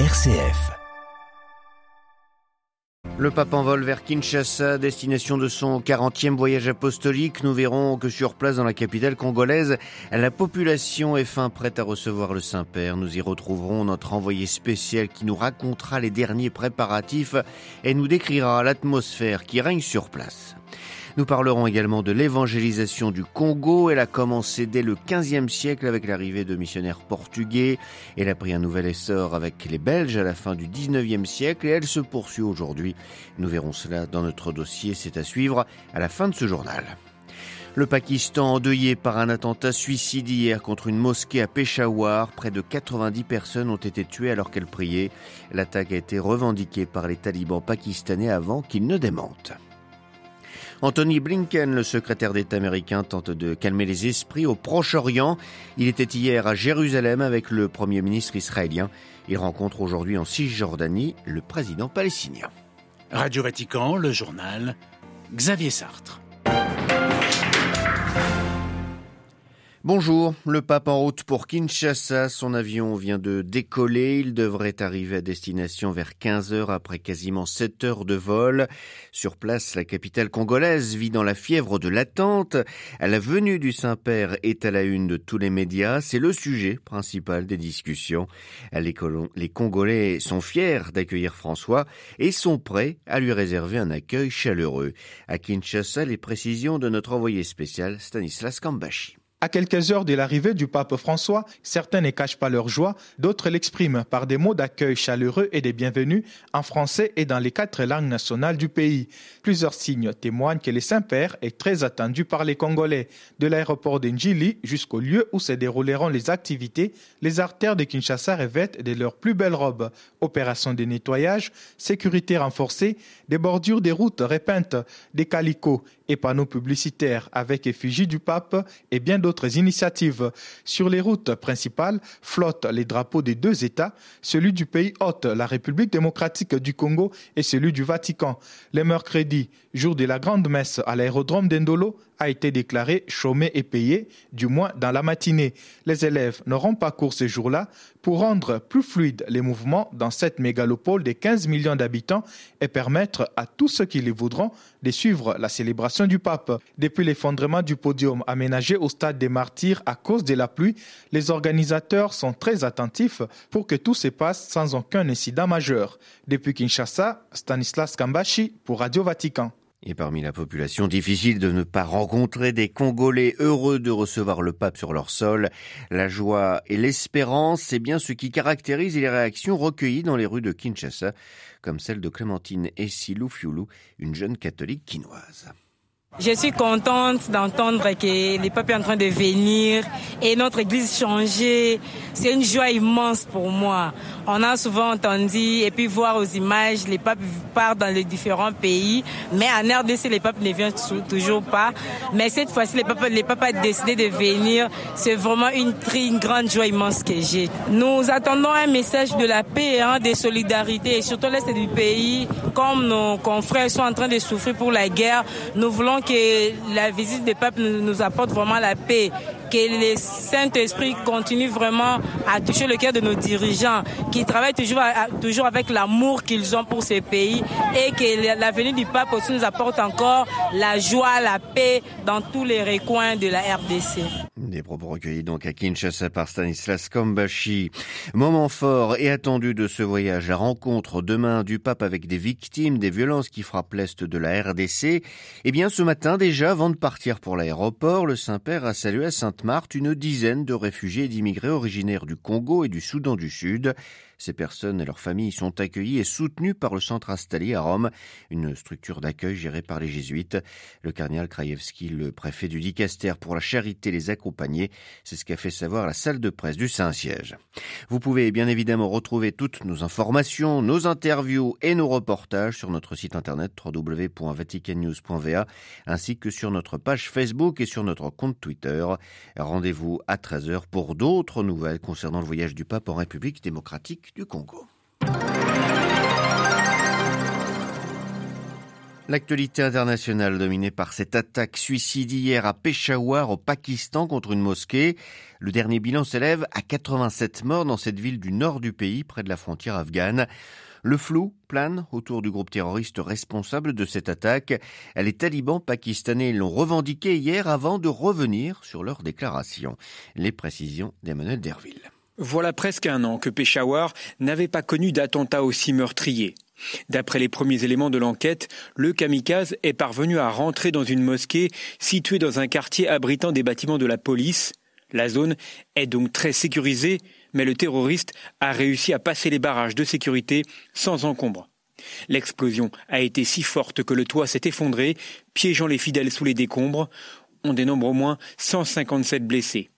RCF. Le pape en vol vers Kinshasa, destination de son 40e voyage apostolique. Nous verrons que sur place dans la capitale congolaise, la population est fin prête à recevoir le Saint-Père. Nous y retrouverons notre envoyé spécial qui nous racontera les derniers préparatifs et nous décrira l'atmosphère qui règne sur place. Nous parlerons également de l'évangélisation du Congo. Elle a commencé dès le XVe siècle avec l'arrivée de missionnaires portugais. Elle a pris un nouvel essor avec les Belges à la fin du XIXe siècle et elle se poursuit aujourd'hui. Nous verrons cela dans notre dossier. C'est à suivre à la fin de ce journal. Le Pakistan endeuillé par un attentat suicide hier contre une mosquée à Peshawar. Près de 90 personnes ont été tuées alors qu'elles priaient. L'attaque a été revendiquée par les talibans pakistanais avant qu'ils ne démentent. Anthony Blinken, le secrétaire d'État américain, tente de calmer les esprits au Proche-Orient. Il était hier à Jérusalem avec le Premier ministre israélien. Il rencontre aujourd'hui en Cisjordanie le président palestinien. Radio Vatican, le journal, Xavier Sartre. Bonjour, le pape en route pour Kinshasa. Son avion vient de décoller. Il devrait arriver à destination vers 15 heures après quasiment 7 heures de vol. Sur place, la capitale congolaise vit dans la fièvre de l'attente. La venue du Saint-Père est à la une de tous les médias. C'est le sujet principal des discussions. Les, les Congolais sont fiers d'accueillir François et sont prêts à lui réserver un accueil chaleureux. À Kinshasa, les précisions de notre envoyé spécial Stanislas Kambashi. À quelques heures de l'arrivée du pape François, certains ne cachent pas leur joie, d'autres l'expriment par des mots d'accueil chaleureux et de bienvenue en français et dans les quatre langues nationales du pays. Plusieurs signes témoignent que le Saint-Père est très attendu par les Congolais. De l'aéroport d'Enjili jusqu'au lieu où se dérouleront les activités, les artères de Kinshasa revêtent de leurs plus belles robes. Opérations de nettoyage, sécurité renforcée, des bordures des routes repeintes, des calicots et panneaux publicitaires avec effigie du pape et bien d'autres initiatives. Sur les routes principales flottent les drapeaux des deux États, celui du pays hôte, la République démocratique du Congo, et celui du Vatican. Les mercredis, jour de la grande messe à l'aérodrome d'Endolo, a été déclaré chômé et payé, du moins dans la matinée. Les élèves n'auront pas cours ce jour-là pour rendre plus fluides les mouvements dans cette mégalopole de 15 millions d'habitants et permettre à tous ceux qui les voudront de suivre la célébration du pape. Depuis l'effondrement du podium aménagé au stade des martyrs à cause de la pluie, les organisateurs sont très attentifs pour que tout se passe sans aucun incident majeur. Depuis Kinshasa, Stanislas Kambashi pour Radio Vatican. Et parmi la population, difficile de ne pas rencontrer des Congolais heureux de recevoir le pape sur leur sol. La joie et l'espérance, c'est bien ce qui caractérise les réactions recueillies dans les rues de Kinshasa, comme celle de Clémentine Essilou Fioulou, une jeune catholique quinoise. Je suis contente d'entendre que le pape est en train de venir et notre église changer. C'est une joie immense pour moi. On a souvent entendu et puis voir aux images, les papes partent dans les différents pays, mais en RDC, les papes ne viennent toujours pas. Mais cette fois-ci, les papes, les papes ont décidé de venir. C'est vraiment une, une grande joie immense que j'ai. Nous attendons un message de la paix, hein, de solidarité et surtout l'Est du pays. Comme nos confrères sont en train de souffrir pour la guerre, nous voulons que la visite des papes nous apporte vraiment la paix que le Saint-Esprit continue vraiment à toucher le cœur de nos dirigeants, qui travaillent toujours, toujours avec l'amour qu'ils ont pour ces pays et que la venue du pape aussi nous apporte encore la joie, la paix dans tous les recoins de la RDC. Des propos recueillis donc à Kinshasa par Stanislas Kambashi. Moment fort et attendu de ce voyage, la rencontre demain du pape avec des victimes des violences qui frappent l'Est de la RDC. Eh bien, ce matin déjà, avant de partir pour l'aéroport, le Saint-Père a salué à Sainte Marthe une dizaine de réfugiés et d'immigrés originaires du Congo et du Soudan du Sud. Ces personnes et leurs familles sont accueillies et soutenues par le centre installé à Rome, une structure d'accueil gérée par les jésuites. Le cardinal Krajewski, le préfet du Dicaster pour la charité, les accompagner. C'est ce qu'a fait savoir la salle de presse du Saint-Siège. Vous pouvez bien évidemment retrouver toutes nos informations, nos interviews et nos reportages sur notre site internet www.vaticannews.va ainsi que sur notre page Facebook et sur notre compte Twitter. Rendez-vous à 13h pour d'autres nouvelles concernant le voyage du pape en République démocratique du Congo. L'actualité internationale dominée par cette attaque suicide hier à Peshawar au Pakistan contre une mosquée. Le dernier bilan s'élève à 87 morts dans cette ville du nord du pays près de la frontière afghane. Le flou plane autour du groupe terroriste responsable de cette attaque. Les talibans pakistanais l'ont revendiqué hier avant de revenir sur leur déclaration. Les précisions d'Emmanuel Derville. Voilà presque un an que Peshawar n'avait pas connu d'attentat aussi meurtrier. D'après les premiers éléments de l'enquête, le kamikaze est parvenu à rentrer dans une mosquée située dans un quartier abritant des bâtiments de la police. La zone est donc très sécurisée, mais le terroriste a réussi à passer les barrages de sécurité sans encombre. L'explosion a été si forte que le toit s'est effondré, piégeant les fidèles sous les décombres. On dénombre au moins 157 blessés.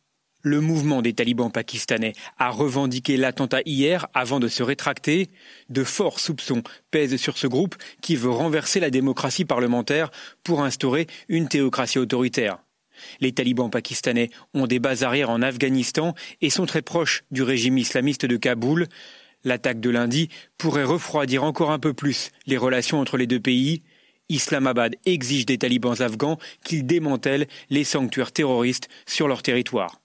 Le mouvement des talibans pakistanais a revendiqué l'attentat hier avant de se rétracter. De forts soupçons pèsent sur ce groupe qui veut renverser la démocratie parlementaire pour instaurer une théocratie autoritaire. Les talibans pakistanais ont des bases arrières en Afghanistan et sont très proches du régime islamiste de Kaboul. L'attaque de lundi pourrait refroidir encore un peu plus les relations entre les deux pays. Islamabad exige des talibans afghans qu'ils démantèlent les sanctuaires terroristes sur leur territoire.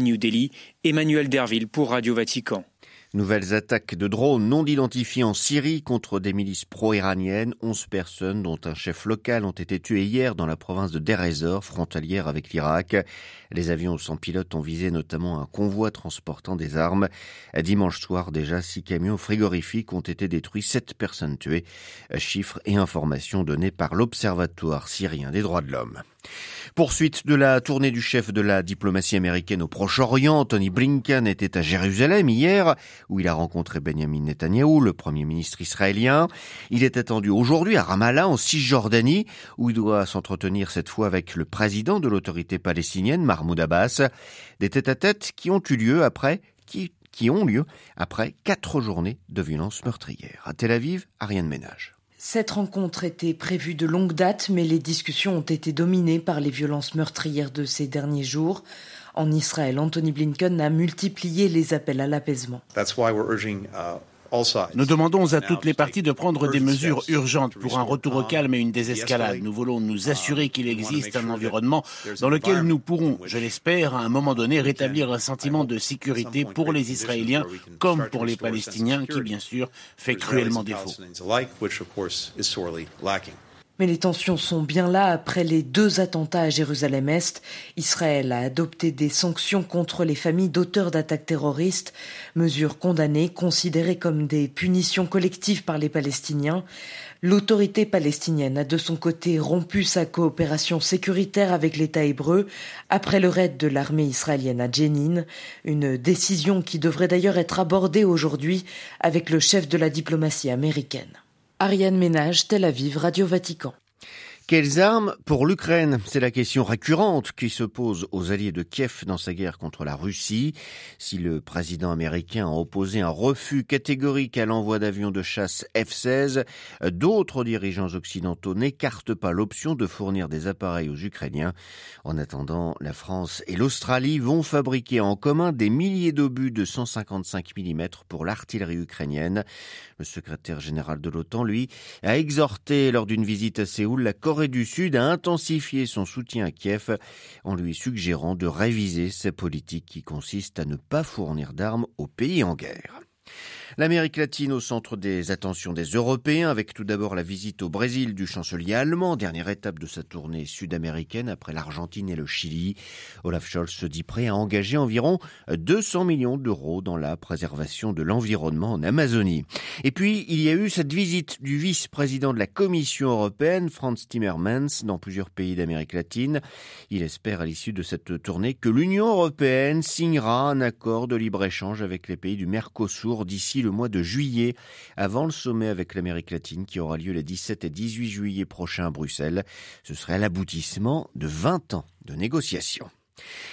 New Delhi, Emmanuel Derville pour Radio Vatican. Nouvelles attaques de drones non identifiés en Syrie contre des milices pro-iraniennes. Onze personnes, dont un chef local, ont été tuées hier dans la province de Deir ez-Zor, frontalière avec l'Irak. Les avions sans pilote ont visé notamment un convoi transportant des armes. Dimanche soir, déjà, six camions frigorifiques ont été détruits, sept personnes tuées. Chiffres et informations donnés par l'Observatoire syrien des droits de l'homme. Poursuite de la tournée du chef de la diplomatie américaine au Proche-Orient, Tony Blinken était à Jérusalem hier, où il a rencontré Benjamin Netanyahou, le premier ministre israélien. Il est attendu aujourd'hui à Ramallah, en Cisjordanie, où il doit s'entretenir cette fois avec le président de l'autorité palestinienne, Mahmoud Abbas. Des tête-à-tête qui ont eu lieu après qui, qui ont lieu après quatre journées de violences meurtrières. À Tel Aviv, Ariane Ménage. Cette rencontre était prévue de longue date, mais les discussions ont été dominées par les violences meurtrières de ces derniers jours. En Israël, Anthony Blinken a multiplié les appels à l'apaisement. Nous demandons à toutes les parties de prendre des mesures urgentes pour un retour au calme et une désescalade. Nous voulons nous assurer qu'il existe un environnement dans lequel nous pourrons, je l'espère, à un moment donné, rétablir un sentiment de sécurité pour les Israéliens comme pour les Palestiniens, qui bien sûr fait cruellement défaut. Mais les tensions sont bien là après les deux attentats à Jérusalem-Est. Israël a adopté des sanctions contre les familles d'auteurs d'attaques terroristes, mesures condamnées, considérées comme des punitions collectives par les Palestiniens. L'autorité palestinienne a de son côté rompu sa coopération sécuritaire avec l'État hébreu après le raid de l'armée israélienne à Jenin, une décision qui devrait d'ailleurs être abordée aujourd'hui avec le chef de la diplomatie américaine. Ariane Ménage, Tel Aviv, Radio Vatican. Quelles armes pour l'Ukraine? C'est la question récurrente qui se pose aux alliés de Kiev dans sa guerre contre la Russie. Si le président américain a opposé un refus catégorique à l'envoi d'avions de chasse F-16, d'autres dirigeants occidentaux n'écartent pas l'option de fournir des appareils aux Ukrainiens. En attendant, la France et l'Australie vont fabriquer en commun des milliers d'obus de 155 mm pour l'artillerie ukrainienne. Le secrétaire général de l'OTAN, lui, a exhorté lors d'une visite à Séoul la Corée du Sud a intensifié son soutien à Kiev en lui suggérant de réviser sa politique qui consiste à ne pas fournir d'armes aux pays en guerre. L'Amérique latine au centre des attentions des Européens, avec tout d'abord la visite au Brésil du chancelier allemand, dernière étape de sa tournée sud-américaine après l'Argentine et le Chili. Olaf Scholz se dit prêt à engager environ 200 millions d'euros dans la préservation de l'environnement en Amazonie. Et puis, il y a eu cette visite du vice-président de la Commission européenne, Franz Timmermans, dans plusieurs pays d'Amérique latine. Il espère à l'issue de cette tournée que l'Union européenne signera un accord de libre-échange avec les pays du Mercosur d'ici le mois de juillet, avant le sommet avec l'Amérique latine qui aura lieu les 17 et 18 juillet prochains à Bruxelles. Ce serait l'aboutissement de 20 ans de négociations.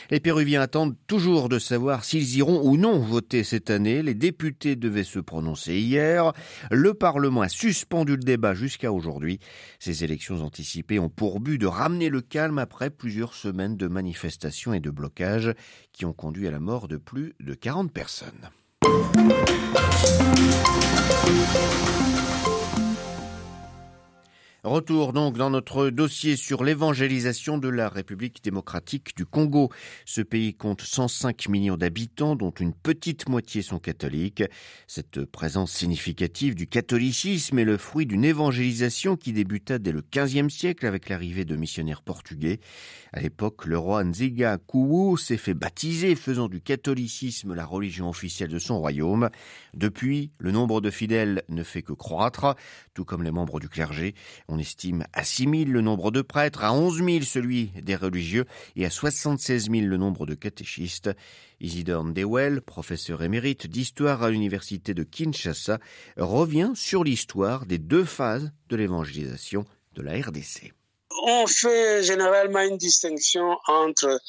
Les Péruviens attendent toujours de savoir s'ils iront ou non voter cette année. Les députés devaient se prononcer hier. Le Parlement a suspendu le débat jusqu'à aujourd'hui. Ces élections anticipées ont pour but de ramener le calme après plusieurs semaines de manifestations et de blocages qui ont conduit à la mort de plus de 40 personnes. Música Retour donc dans notre dossier sur l'évangélisation de la République démocratique du Congo. Ce pays compte 105 millions d'habitants, dont une petite moitié sont catholiques. Cette présence significative du catholicisme est le fruit d'une évangélisation qui débuta dès le XVe siècle avec l'arrivée de missionnaires portugais. À l'époque, le roi Nziga Kuwu s'est fait baptiser, faisant du catholicisme la religion officielle de son royaume. Depuis, le nombre de fidèles ne fait que croître, tout comme les membres du clergé. Estime à 6 000 le nombre de prêtres, à 11 000 celui des religieux et à 76 000 le nombre de catéchistes. Isidore Ndewell, professeur émérite d'histoire à l'université de Kinshasa, revient sur l'histoire des deux phases de l'évangélisation de la RDC. On fait généralement une distinction entre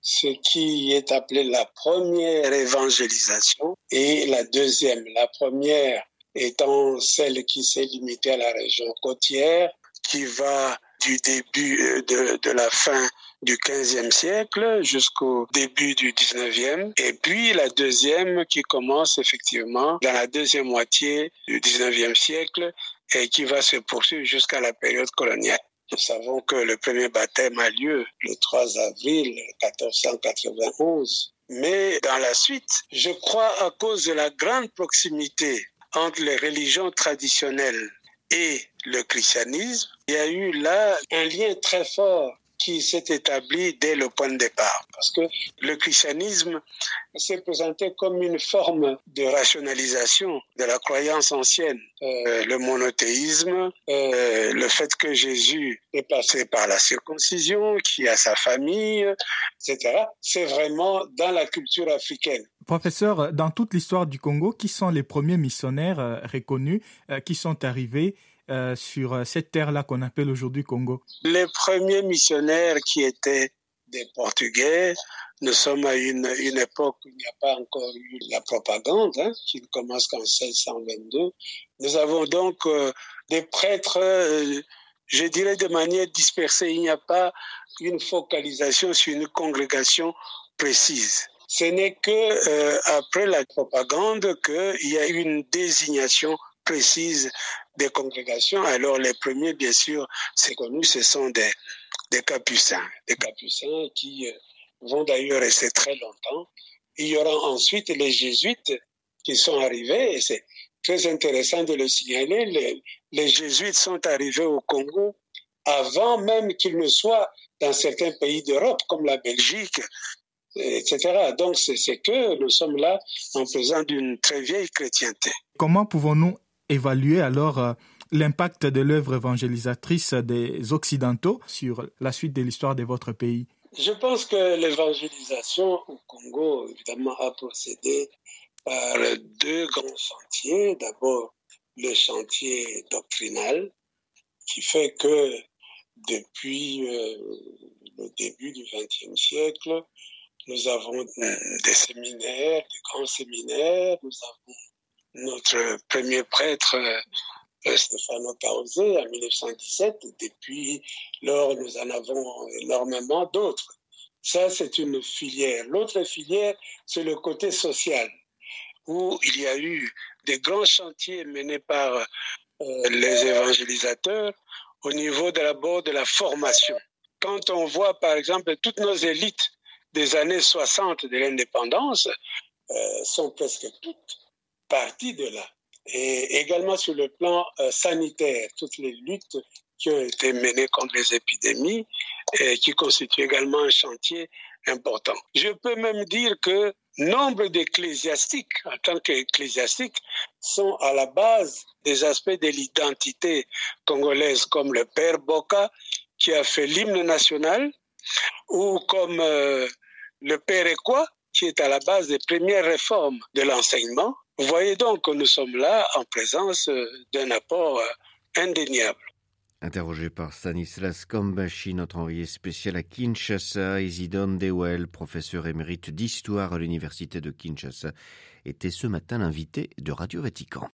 ce qui est appelé la première évangélisation et la deuxième. La première étant celle qui s'est limitée à la région côtière, qui va du début euh, de, de la fin du 15e siècle jusqu'au début du 19e. Et puis la deuxième qui commence effectivement dans la deuxième moitié du 19e siècle et qui va se poursuivre jusqu'à la période coloniale. Nous savons que le premier baptême a lieu le 3 avril 1491. Mais dans la suite, je crois à cause de la grande proximité entre les religions traditionnelles et le christianisme, il y a eu là un lien très fort qui s'est établi dès le point de départ. Parce que le christianisme s'est présenté comme une forme de rationalisation de la croyance ancienne. Euh, le monothéisme, euh, le fait que Jésus est passé par la circoncision, qui a sa famille, etc. C'est vraiment dans la culture africaine. Professeur, dans toute l'histoire du Congo, qui sont les premiers missionnaires euh, reconnus qui sont arrivés euh, sur euh, cette terre-là qu'on appelle aujourd'hui Congo Les premiers missionnaires qui étaient des Portugais, nous sommes à une, époque où il n'y a pas encore eu la propagande, hein, qui ne commence qu'en 1622. Nous avons donc euh, des prêtres, je dirais de manière dispersée. Il n'y a pas une focalisation sur une congrégation précise. Ce n'est que après la propagande qu'il y a une désignation précise des congrégations. Alors les premiers, bien sûr, c'est connu, ce sont des, des capucins, des capucins qui euh, vont d'ailleurs rester très longtemps. Il y aura ensuite les jésuites qui sont arrivés, et c'est très intéressant de le signaler, les, les jésuites sont arrivés au Congo avant même qu'ils ne soient dans certains pays d'Europe, comme la Belgique, etc. Donc c'est que nous sommes là en présence d'une très vieille chrétienté. Comment pouvons-nous évaluer alors euh, l'impact de l'œuvre évangélisatrice des Occidentaux sur la suite de l'histoire de votre pays? Je pense que l'évangélisation au Congo, évidemment, a procédé par deux grands chantiers. D'abord, le chantier doctrinal, qui fait que depuis euh, le début du XXe siècle, nous avons des séminaires, des grands séminaires, nous avons notre premier prêtre euh, Stefano Causé en 1917. Depuis lors, nous en avons énormément d'autres. Ça, c'est une filière. L'autre filière, c'est le côté social, où il y a eu des grands chantiers menés par euh, les évangélisateurs au niveau de la formation. Quand on voit, par exemple, toutes nos élites des années 60 de l'indépendance, euh, sont presque toutes partie de là. Et également sur le plan euh, sanitaire, toutes les luttes qui ont été menées contre les épidémies et qui constituent également un chantier important. Je peux même dire que nombre d'ecclésiastiques, en tant qu'ecclésiastiques, sont à la base des aspects de l'identité congolaise, comme le père Boca, qui a fait l'hymne national, ou comme euh, le père Ekwa, qui est à la base des premières réformes de l'enseignement, vous voyez donc que nous sommes là en présence euh, d'un apport euh, indéniable. Interrogé par Stanislas Kambashi, notre envoyé spécial à Kinshasa, Isidon Dewell, professeur émérite d'histoire à l'université de Kinshasa, était ce matin l'invité de Radio Vatican.